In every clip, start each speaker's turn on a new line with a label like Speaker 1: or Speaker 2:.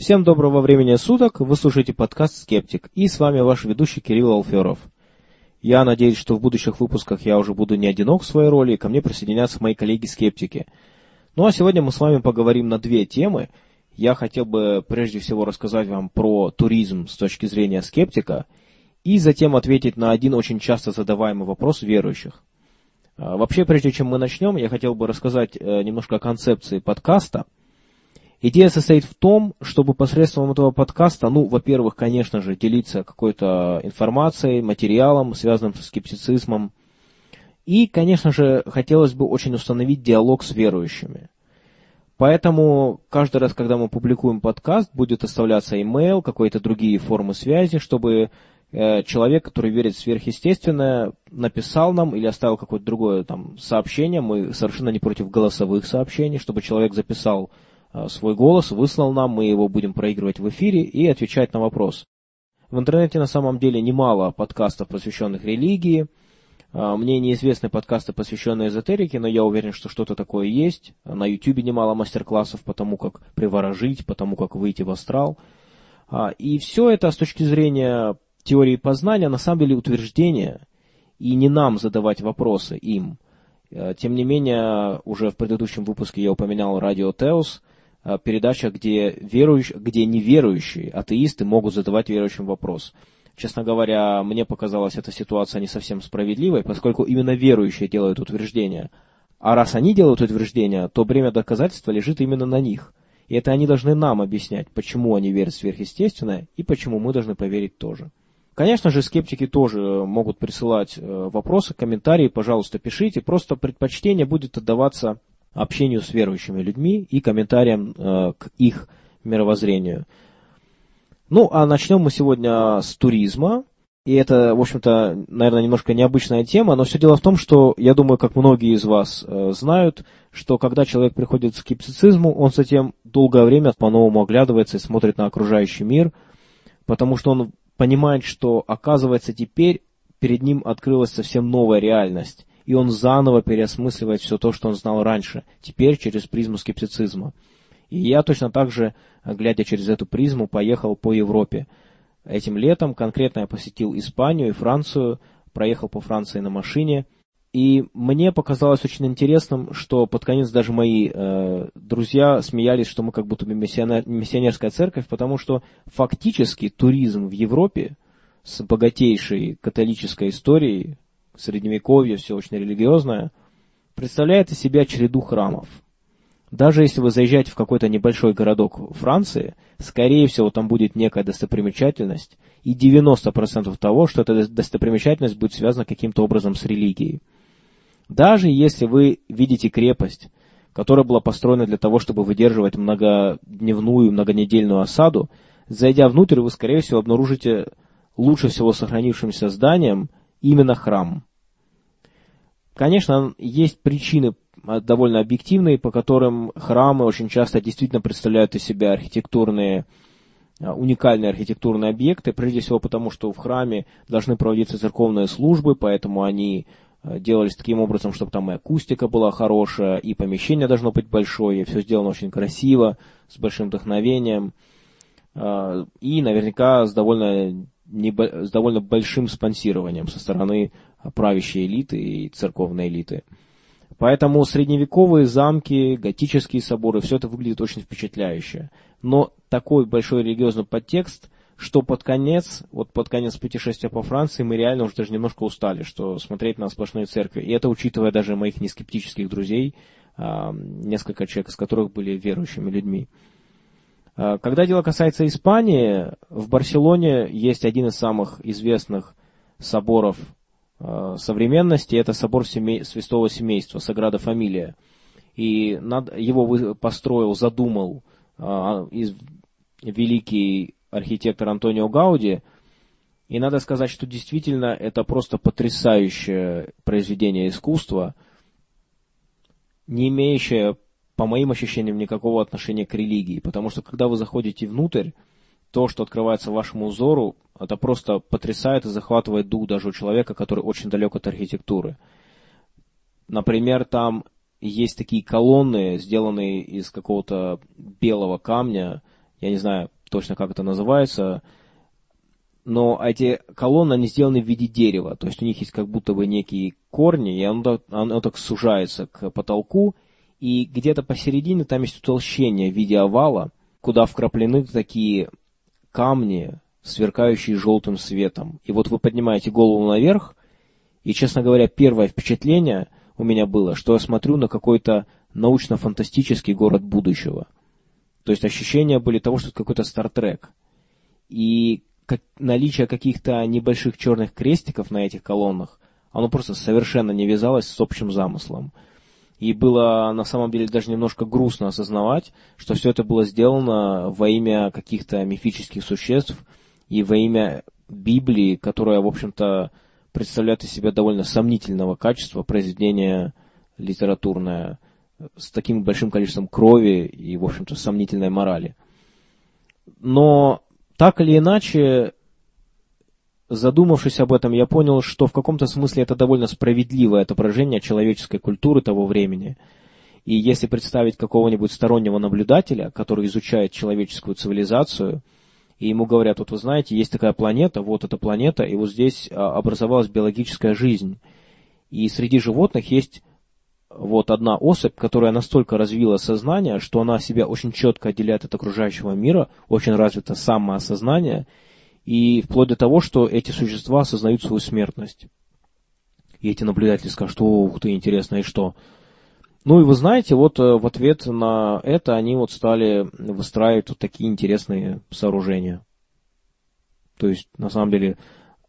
Speaker 1: Всем доброго времени суток, вы слушаете подкаст «Скептик» и с вами ваш ведущий Кирилл Алферов. Я надеюсь, что в будущих выпусках я уже буду не одинок в своей роли, и ко мне присоединятся мои коллеги-скептики. Ну а сегодня мы с вами поговорим на две темы. Я хотел бы прежде всего рассказать вам про туризм с точки зрения скептика, и затем ответить на один очень часто задаваемый вопрос верующих. А, вообще, прежде чем мы начнем, я хотел бы рассказать э, немножко о концепции подкаста – Идея состоит в том, чтобы посредством этого подкаста, ну, во-первых, конечно же, делиться какой-то информацией, материалом, связанным с скептицизмом. И, конечно же, хотелось бы очень установить диалог с верующими. Поэтому каждый раз, когда мы публикуем подкаст, будет оставляться email, какие-то другие формы связи, чтобы э, человек, который верит в сверхъестественное, написал нам или оставил какое-то другое там сообщение. Мы совершенно не против голосовых сообщений, чтобы человек записал свой голос, выслал нам, мы его будем проигрывать в эфире и отвечать на вопрос. В интернете на самом деле немало подкастов, посвященных религии. Э, мне неизвестны подкасты, посвященные эзотерике, но я уверен, что что-то такое есть. На YouTube немало мастер-классов по тому, как приворожить, по тому, как выйти в астрал. Э, и все это с точки зрения теории познания на самом деле утверждение, и не нам задавать вопросы им. Тем не менее, уже в предыдущем выпуске я упоминал радио Теос, передача, где, верующие, где неверующие атеисты могут задавать верующим вопрос. Честно говоря, мне показалась эта ситуация не совсем справедливой, поскольку именно верующие делают утверждения. А раз они делают утверждения, то бремя доказательства лежит именно на них. И это они должны нам объяснять, почему они верят в сверхъестественное и почему мы должны поверить тоже. Конечно же, скептики тоже могут присылать э, вопросы, комментарии, пожалуйста, пишите. Просто предпочтение будет отдаваться общению с верующими людьми и комментариям э, к их мировоззрению. Ну, а начнем мы сегодня с туризма. И это, в общем-то, наверное, немножко необычная тема, но все дело в том, что, я думаю, как многие из вас э, знают, что когда человек приходит к скептицизму, он затем долгое время по-новому оглядывается и смотрит на окружающий мир, потому что он понимает, что, оказывается, теперь перед ним открылась совсем новая реальность и он заново переосмысливает все то, что он знал раньше, теперь через призму скептицизма. И я точно так же, глядя через эту призму, поехал по Европе. Этим летом конкретно я посетил Испанию и Францию, проехал по Франции на машине, и мне показалось очень интересным, что под конец даже мои э, друзья смеялись, что мы как будто бы миссионер, миссионерская церковь, потому что фактически туризм в Европе с богатейшей католической историей, средневековье, все очень религиозное, представляет из себя череду храмов. Даже если вы заезжаете в какой-то небольшой городок Франции, скорее всего, там будет некая достопримечательность, и 90% того, что эта достопримечательность будет связана каким-то образом с религией. Даже если вы видите крепость, которая была построена для того, чтобы выдерживать многодневную, многонедельную осаду, зайдя внутрь, вы, скорее всего, обнаружите лучше всего сохранившимся зданием именно храм. Конечно, есть причины а, довольно объективные, по которым храмы очень часто действительно представляют из себя архитектурные, а, уникальные архитектурные объекты, прежде всего потому, что в храме должны проводиться церковные службы, поэтому они а, делались таким образом, чтобы там и акустика была хорошая, и помещение должно быть большое, и все сделано очень красиво, с большим вдохновением, и наверняка с довольно, с довольно большим спонсированием со стороны правящей элиты и церковной элиты. Поэтому средневековые замки, готические соборы, все это выглядит очень впечатляюще. Но такой большой религиозный подтекст, что под конец, вот под конец путешествия по Франции мы реально уже даже немножко устали, что смотреть на сплошные церкви. И это учитывая даже моих нескептических друзей, а, несколько человек из которых были верующими людьми. А, когда дело касается Испании, в Барселоне есть один из самых известных соборов современности, это собор семей, святого семейства, Саграда Фамилия. И над, его построил, задумал а, из, великий архитектор Антонио Гауди. И надо сказать, что действительно это просто потрясающее произведение искусства, не имеющее, по моим ощущениям, никакого отношения к религии. Потому что когда вы заходите внутрь, то, что открывается вашему узору, это просто потрясает и захватывает дух даже у человека, который очень далек от архитектуры. Например, там есть такие колонны, сделанные из какого-то белого камня. я не знаю точно, как это называется, но эти колонны, они сделаны в виде дерева, то есть у них есть как будто бы некие корни, и оно, оно так сужается к потолку, и где-то посередине там есть утолщение в виде овала, куда вкраплены такие камни, сверкающие желтым светом. И вот вы поднимаете голову наверх, и, честно говоря, первое впечатление у меня было, что я смотрю на какой-то научно-фантастический город будущего. То есть ощущения были того, что это какой-то Стартрек. И как, наличие каких-то небольших черных крестиков на этих колоннах, оно просто совершенно не вязалось с общим замыслом. И было на самом деле даже немножко грустно осознавать, что все это было сделано во имя каких-то мифических существ и во имя Библии, которая, в общем-то, представляет из себя довольно сомнительного качества произведение литературное с таким большим количеством крови и, в общем-то, сомнительной морали. Но так или иначе, задумавшись об этом, я понял, что в каком-то смысле это довольно справедливое отображение человеческой культуры того времени. И если представить какого-нибудь стороннего наблюдателя, который изучает человеческую цивилизацию, и ему говорят, вот вы знаете, есть такая планета, вот эта планета, и вот здесь а, образовалась биологическая жизнь. И среди животных есть вот одна особь, которая настолько развила сознание, что она себя очень четко отделяет от окружающего мира, очень развито самоосознание, и вплоть до того, что эти существа осознают свою смертность. И эти наблюдатели скажут, ух ты, интересно, и что? Ну и вы знаете, вот э, в ответ на это они вот стали выстраивать вот такие интересные сооружения. То есть, на самом деле,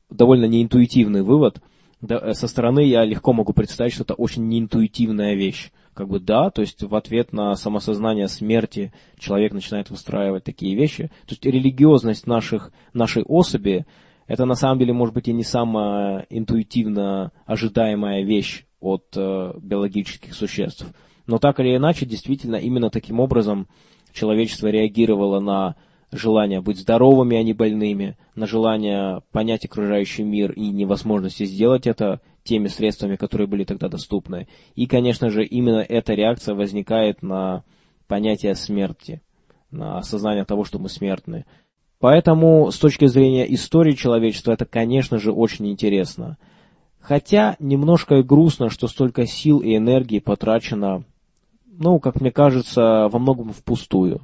Speaker 1: довольно неинтуитивный вывод – э, со стороны я легко могу представить, что это очень неинтуитивная вещь. Как бы да, то есть в ответ на самосознание смерти человек начинает выстраивать такие вещи. То есть религиозность наших, нашей особи, это на самом деле может быть и не самая интуитивно ожидаемая вещь от э, биологических существ. Но так или иначе, действительно, именно таким образом человечество реагировало на желание быть здоровыми, а не больными, на желание понять окружающий мир и невозможности сделать это теми средствами, которые были тогда доступны. И, конечно же, именно эта реакция возникает на понятие смерти, на осознание того, что мы смертны. Поэтому, с точки зрения истории человечества, это, конечно же, очень интересно. Хотя немножко и грустно, что столько сил и энергии потрачено, ну, как мне кажется, во многом впустую.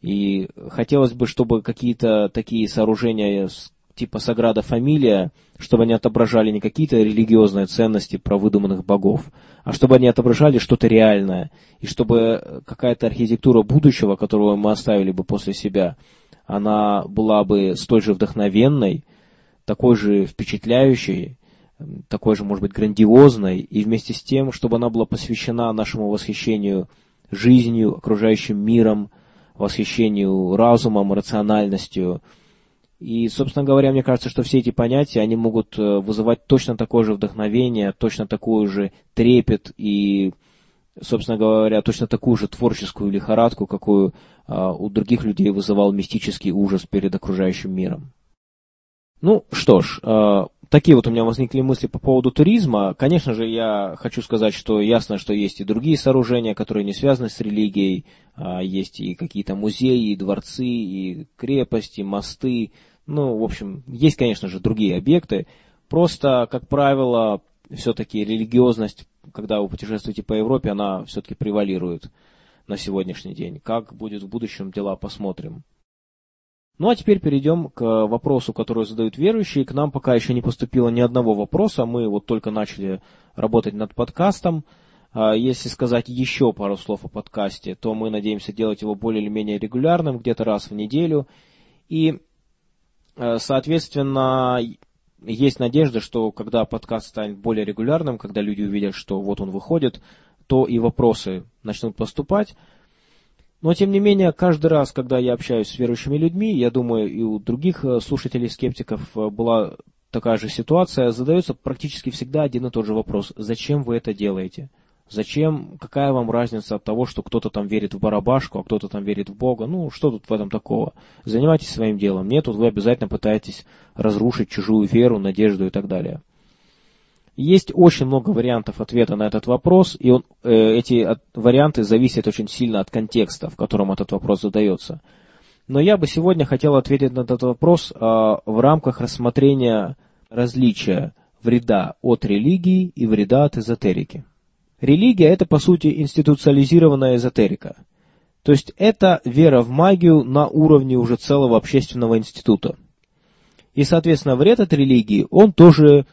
Speaker 1: И хотелось бы, чтобы какие-то такие сооружения типа Саграда Фамилия, чтобы они отображали не какие-то религиозные ценности про выдуманных богов, а чтобы они отображали что-то реальное, и чтобы какая-то архитектура будущего, которую мы оставили бы после себя, она была бы столь же вдохновенной, такой же впечатляющей, такой же, может быть, грандиозной, и вместе с тем, чтобы она была посвящена нашему восхищению жизнью, окружающим миром, восхищению разумом, рациональностью. И, собственно говоря, мне кажется, что все эти понятия, они могут э, вызывать точно такое же вдохновение, точно такую же трепет и, собственно говоря, точно такую же творческую лихорадку, какую а, у других людей вызывал мистический ужас перед окружающим миром. Ну что ж, а, такие вот у меня возникли мысли по поводу туризма. Конечно же, я хочу сказать, что ясно, что есть и другие сооружения, которые не связаны с религией. А, есть и какие-то музеи, и дворцы, и крепости, мосты. Ну, в общем, есть, конечно же, другие объекты. Просто, как правило, все-таки религиозность, когда вы путешествуете по Европе, она все-таки превалирует на сегодняшний день. Как будет в будущем, дела посмотрим. Ну а теперь перейдем к вопросу, который задают верующие. К нам пока еще не поступило ни одного вопроса. Мы вот только начали работать над подкастом. А, если сказать еще пару слов о подкасте, то мы надеемся делать его более или менее регулярным, где-то раз в неделю. И, э, соответственно, есть надежда, что когда подкаст станет более регулярным, когда люди увидят, что вот он выходит, то и вопросы начнут поступать. Но, тем не менее, каждый раз, когда я общаюсь с верующими людьми, я думаю, и у других э, слушателей-скептиков э, была такая же ситуация, задается практически всегда один и тот же вопрос. Зачем вы это делаете? Зачем, какая вам разница от того, что кто-то там верит в барабашку, а кто-то там верит в Бога? Ну, что тут в этом такого? Занимайтесь своим делом. Нет, тут вы обязательно пытаетесь разрушить чужую веру, надежду и так далее. Есть очень много вариантов ответа на этот вопрос, и он, э, эти варианты зависят очень сильно от контекста, в котором этот вопрос задается. Но я бы сегодня хотел ответить на этот вопрос а, в рамках рассмотрения различия вреда от религии и вреда от эзотерики. Религия – это, по сути, институциализированная эзотерика. То есть это вера в магию на уровне уже целого общественного института. И, соответственно, вред от религии, он тоже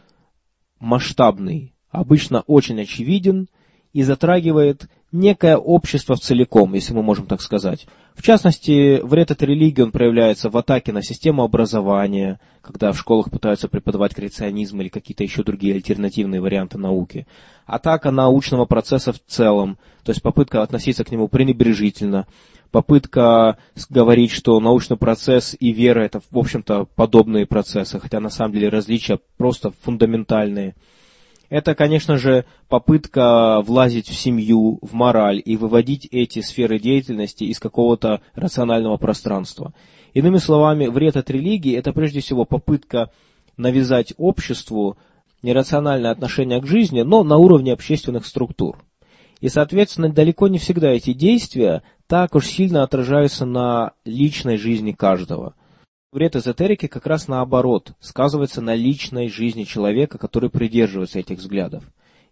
Speaker 1: масштабный, обычно очень очевиден и затрагивает некое общество в целиком, если мы можем так сказать. В частности, вред от религии он проявляется в атаке на систему образования, когда в школах пытаются преподавать креационизм или какие-то еще другие альтернативные варианты науки. Атака научного процесса в целом, то есть попытка относиться к нему пренебрежительно, попытка говорить, что научный процесс и вера это, в общем-то, подобные процессы, хотя на самом деле различия просто фундаментальные – это, конечно же, попытка влазить в семью, в мораль и выводить эти сферы деятельности из какого-то рационального пространства. Иными словами, вред от религии – это прежде всего попытка навязать обществу нерациональное отношение к жизни, но на уровне общественных структур. И, соответственно, далеко не всегда эти действия так уж сильно отражаются на личной жизни каждого – Вред эзотерики как раз наоборот, сказывается на личной жизни человека, который придерживается этих взглядов.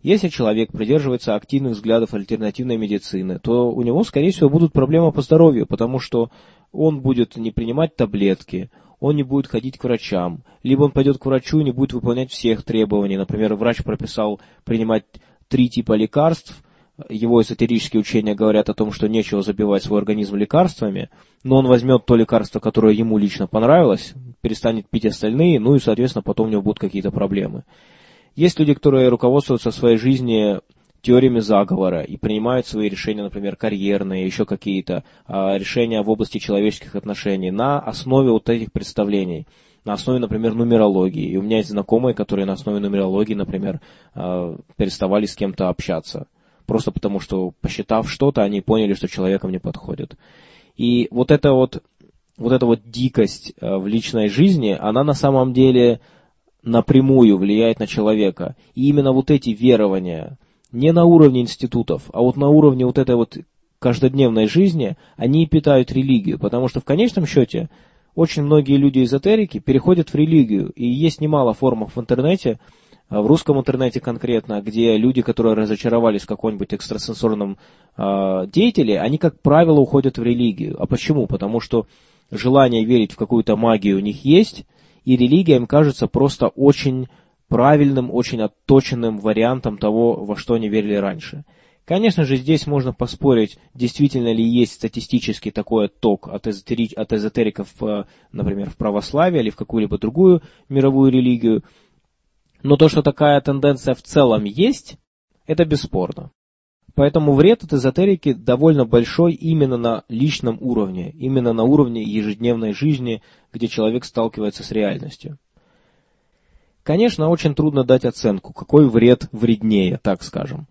Speaker 1: Если человек придерживается активных взглядов альтернативной медицины, то у него, скорее всего, будут проблемы по здоровью, потому что он будет не принимать таблетки, он не будет ходить к врачам, либо он пойдет к врачу и не будет выполнять всех требований. Например, врач прописал принимать три типа лекарств, его эзотерические учения говорят о том, что нечего забивать свой организм лекарствами, но он возьмет то лекарство, которое ему лично понравилось, перестанет пить остальные, ну и, соответственно, потом у него будут какие-то проблемы. Есть люди, которые руководствуются в своей жизни теориями заговора и принимают свои решения, например, карьерные, еще какие-то а, решения в области человеческих отношений на основе вот этих представлений на основе, например, нумерологии. И у меня есть знакомые, которые на основе нумерологии, например, а, переставали с кем-то общаться просто потому что, посчитав что-то, они поняли, что человеком не подходит. И вот эта вот, вот эта вот дикость э, в личной жизни, она на самом деле напрямую влияет на человека. И именно вот эти верования, не на уровне институтов, а вот на уровне вот этой вот каждодневной жизни, они питают религию. Потому что в конечном счете очень многие люди-эзотерики переходят в религию. И есть немало форумов в интернете, в русском интернете конкретно, где люди, которые разочаровались в каком-нибудь экстрасенсорном э, деятеле, они, как правило, уходят в религию. А почему? Потому что желание верить в какую-то магию у них есть, и религия им кажется просто очень правильным, очень отточенным вариантом того, во что они верили раньше. Конечно же, здесь можно поспорить, действительно ли есть статистически такой отток от, эзотери... от эзотериков, э, например, в православие или в какую-либо другую мировую религию – но то, что такая тенденция в целом есть, это бесспорно. Поэтому вред от эзотерики довольно большой именно на личном уровне, именно на уровне ежедневной жизни, где человек сталкивается с реальностью. Конечно, очень трудно дать оценку, какой вред вреднее, так скажем.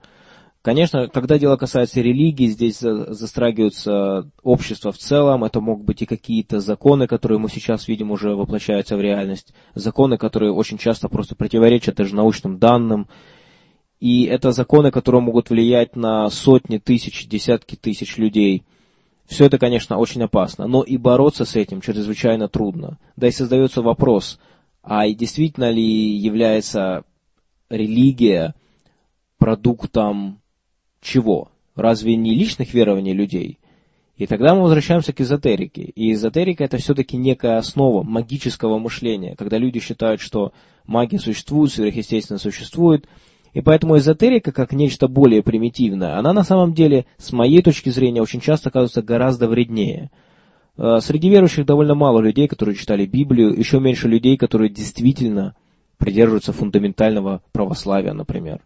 Speaker 1: Конечно, когда дело касается религии, здесь застрагиваются общество в целом, это могут быть и какие-то законы, которые мы сейчас видим уже воплощаются в реальность, законы, которые очень часто просто противоречат даже научным данным, и это законы, которые могут влиять на сотни тысяч, десятки тысяч людей. Все это, конечно, очень опасно, но и бороться с этим чрезвычайно трудно. Да и создается вопрос, а и действительно ли является религия продуктом чего? Разве не личных верований людей? И тогда мы возвращаемся к эзотерике. И эзотерика это все-таки некая основа магического мышления, когда люди считают, что магия существует, сверхъестественно существует. И поэтому эзотерика, как нечто более примитивное, она на самом деле, с моей точки зрения, очень часто оказывается гораздо вреднее. Э, среди верующих довольно мало людей, которые читали Библию, еще меньше людей, которые действительно придерживаются фундаментального православия, например.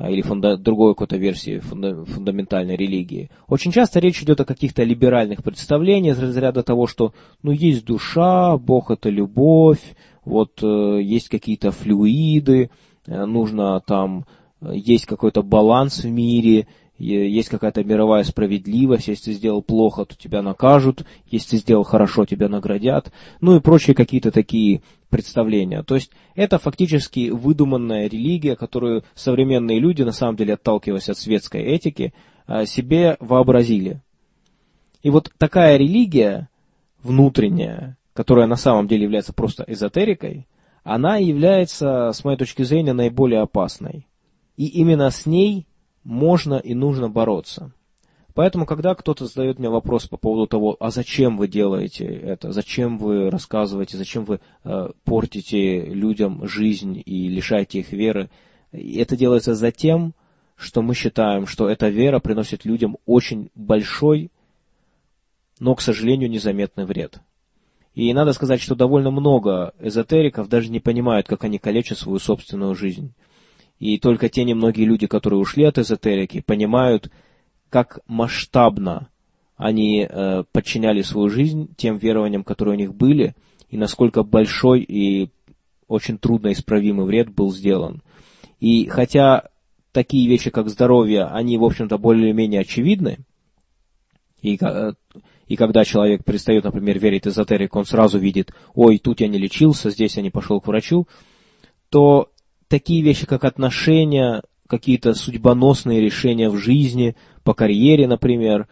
Speaker 1: А, или фунда, другой какой-то версии фунда, фундаментальной религии. Очень часто речь идет о каких-то либеральных представлениях из разряда того, что ну есть душа, Бог это любовь, вот э, есть какие-то флюиды, э, нужно там, э, есть какой-то баланс в мире, есть какая-то мировая справедливость, если ты сделал плохо, то тебя накажут, если ты сделал хорошо, тебя наградят, ну и прочие какие-то такие представления. То есть это фактически выдуманная религия, которую современные люди, на самом деле отталкиваясь от светской этики, а, себе вообразили. И вот такая религия внутренняя, которая на самом деле является просто эзотерикой, она является, с моей точки зрения, наиболее опасной. И именно с ней можно и нужно бороться. Поэтому, когда кто-то задает мне вопрос по поводу того, а зачем вы делаете это, зачем вы рассказываете, зачем вы э, портите людям жизнь и лишаете их веры, это делается за тем, что мы считаем, что эта вера приносит людям очень большой, но, к сожалению, незаметный вред. И надо сказать, что довольно много эзотериков даже не понимают, как они калечат свою собственную жизнь. И только те немногие люди, которые ушли от эзотерики, понимают, как масштабно они э, подчиняли свою жизнь тем верованиям, которые у них были, и насколько большой и очень трудно исправимый вред был сделан. И хотя такие вещи, как здоровье, они, в общем-то, более-менее очевидны, и, э, и когда человек перестает, например, верить эзотерику, он сразу видит, ой, тут я не лечился, здесь я не пошел к врачу, то такие вещи, как отношения, какие-то судьбоносные решения в жизни, по карьере, например,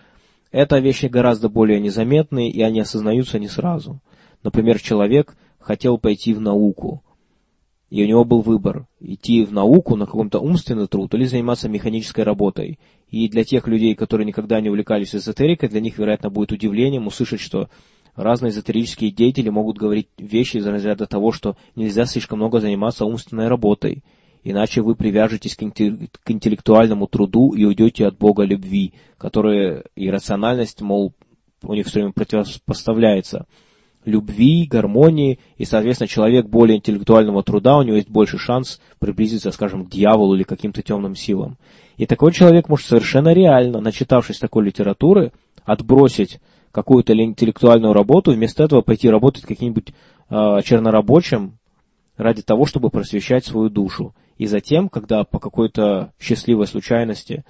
Speaker 1: это вещи гораздо более незаметные, и они осознаются не сразу. Например, человек хотел пойти в науку, и у него был выбор, идти в науку на каком-то умственный труд или заниматься механической работой. И для тех людей, которые никогда не увлекались эзотерикой, для них, вероятно, будет удивлением услышать, что разные эзотерические деятели могут говорить вещи из разряда того, что нельзя слишком много заниматься умственной работой, иначе вы привяжетесь к, интеллектуальному труду и уйдете от Бога любви, которая и рациональность, мол, у них все время противопоставляется любви, гармонии, и, соответственно, человек более интеллектуального труда, у него есть больше шанс приблизиться, скажем, к дьяволу или каким-то темным силам. И такой человек может совершенно реально, начитавшись такой литературы, отбросить какую-то интеллектуальную работу, вместо этого пойти работать каким-нибудь э, чернорабочим ради того, чтобы просвещать свою душу. И затем, когда по какой-то счастливой случайности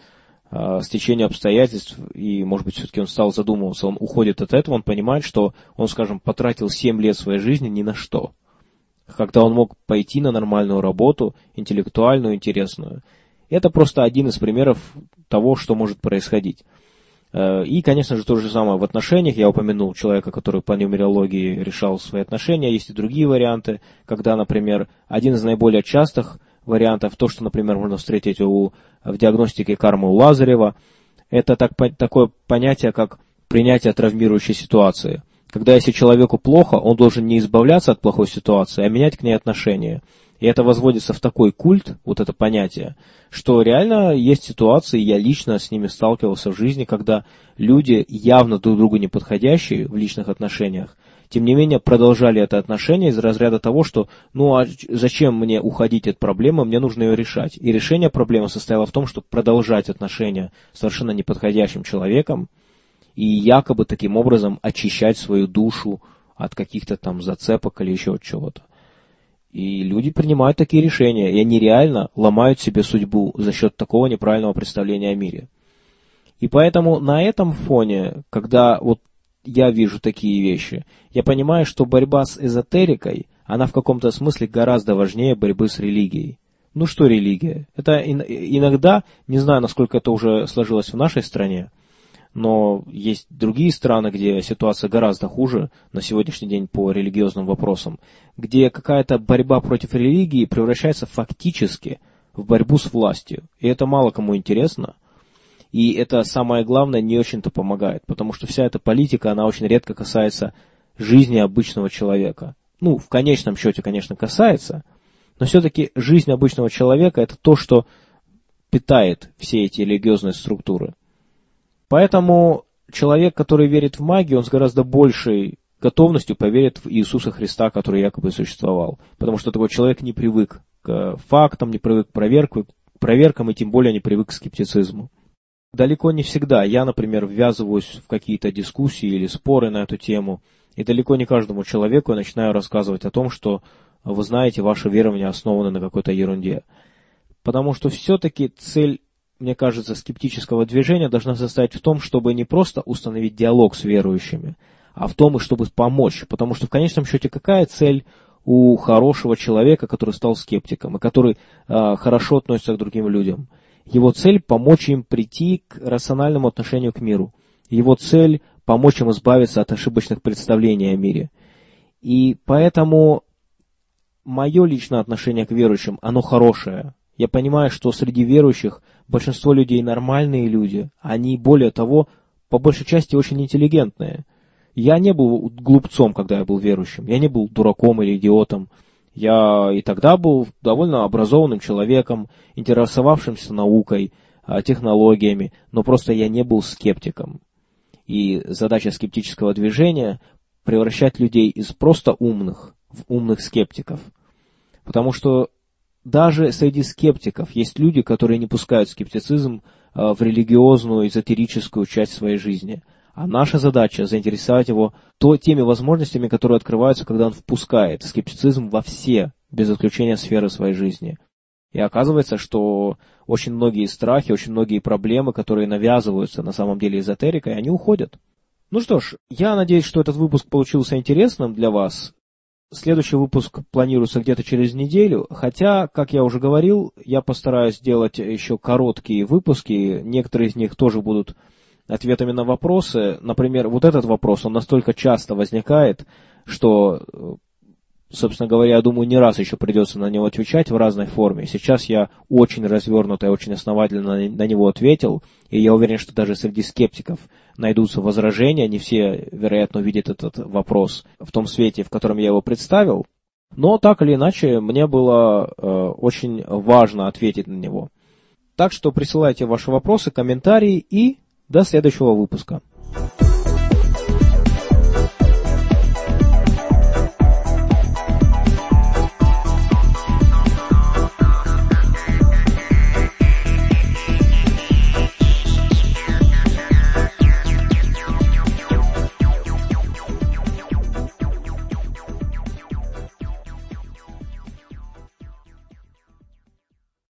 Speaker 1: э, стечению обстоятельств, и, может быть, все-таки он стал задумываться, он уходит от этого, он понимает, что он, скажем, потратил 7 лет своей жизни ни на что. Когда он мог пойти на нормальную работу, интеллектуальную, интересную. Это просто один из примеров того, что может происходить. Э, и, конечно же, то же самое в отношениях. Я упомянул человека, который по нумерологии решал свои отношения. Есть и другие варианты, когда, например, один из наиболее частых вариантов, то, что, например, можно встретить у, в диагностике кармы у Лазарева, это так, такое понятие, как принятие травмирующей ситуации. Когда если человеку плохо, он должен не избавляться от плохой ситуации, а менять к ней отношение. И это возводится в такой культ, вот это понятие, что реально есть ситуации, я лично с ними сталкивался в жизни, когда люди явно друг другу не подходящие в личных отношениях, тем не менее продолжали это отношение из разряда того, что ну а зачем мне уходить от проблемы, мне нужно ее решать. И решение проблемы состояло в том, чтобы продолжать отношения с совершенно неподходящим человеком и якобы таким образом очищать свою душу от каких-то там зацепок или еще чего-то. И люди принимают такие решения, и они реально ломают себе судьбу за счет такого неправильного представления о мире. И поэтому на этом фоне, когда вот я вижу такие вещи, я понимаю, что борьба с эзотерикой, она в каком-то смысле гораздо важнее борьбы с религией. Ну что религия? Это иногда, не знаю, насколько это уже сложилось в нашей стране, но есть другие страны, где ситуация гораздо хуже на сегодняшний день по религиозным вопросам, где какая-то борьба против религии превращается фактически в борьбу с властью. И это мало кому интересно. И это самое главное не очень-то помогает, потому что вся эта политика, она очень редко касается жизни обычного человека. Ну, в конечном счете, конечно, касается, но все-таки жизнь обычного человека это то, что питает все эти религиозные структуры. Поэтому человек, который верит в магию, он с гораздо большей готовностью поверит в Иисуса Христа, который якобы существовал. Потому что такой человек не привык к фактам, не привык к проверку, проверкам и тем более не привык к скептицизму. Далеко не всегда я, например, ввязываюсь в какие-то дискуссии или споры на эту тему, и далеко не каждому человеку я начинаю рассказывать о том, что вы знаете, ваши верования основаны на какой-то ерунде. Потому что все-таки цель мне кажется, скептического движения должна состоять в том, чтобы не просто установить диалог с верующими, а в том, и чтобы помочь. Потому что в конечном счете какая цель у хорошего человека, который стал скептиком, и который э, хорошо относится к другим людям? Его цель помочь им прийти к рациональному отношению к миру. Его цель помочь им избавиться от ошибочных представлений о мире. И поэтому мое личное отношение к верующим, оно хорошее. Я понимаю, что среди верующих большинство людей нормальные люди. Они, более того, по большей части очень интеллигентные. Я не был глупцом, когда я был верующим. Я не был дураком или идиотом. Я и тогда был довольно образованным человеком, интересовавшимся наукой, а, технологиями, но просто я не был скептиком. И задача скептического движения – превращать людей из просто умных в умных скептиков. Потому что даже среди скептиков есть люди, которые не пускают скептицизм а, в религиозную, эзотерическую часть своей жизни. А наша задача заинтересовать его то, теми возможностями, которые открываются, когда он впускает скептицизм во все, без исключения сферы своей жизни. И оказывается, что очень многие страхи, очень многие проблемы, которые навязываются на самом деле эзотерикой, они уходят. Ну что ж, я надеюсь, что этот выпуск получился интересным для вас. Следующий выпуск планируется где-то через неделю, хотя, как я уже говорил, я постараюсь сделать еще короткие выпуски, некоторые из них тоже будут ответами на вопросы. Например, вот этот вопрос, он настолько часто возникает, что собственно говоря, я думаю, не раз еще придется на него отвечать в разной форме. Сейчас я очень развернуто и очень основательно на него ответил, и я уверен, что даже среди скептиков найдутся возражения, не все, вероятно, увидят этот вопрос в том свете, в котором я его представил, но так или иначе мне было э, очень важно ответить на него. Так что присылайте ваши вопросы, комментарии и до следующего выпуска.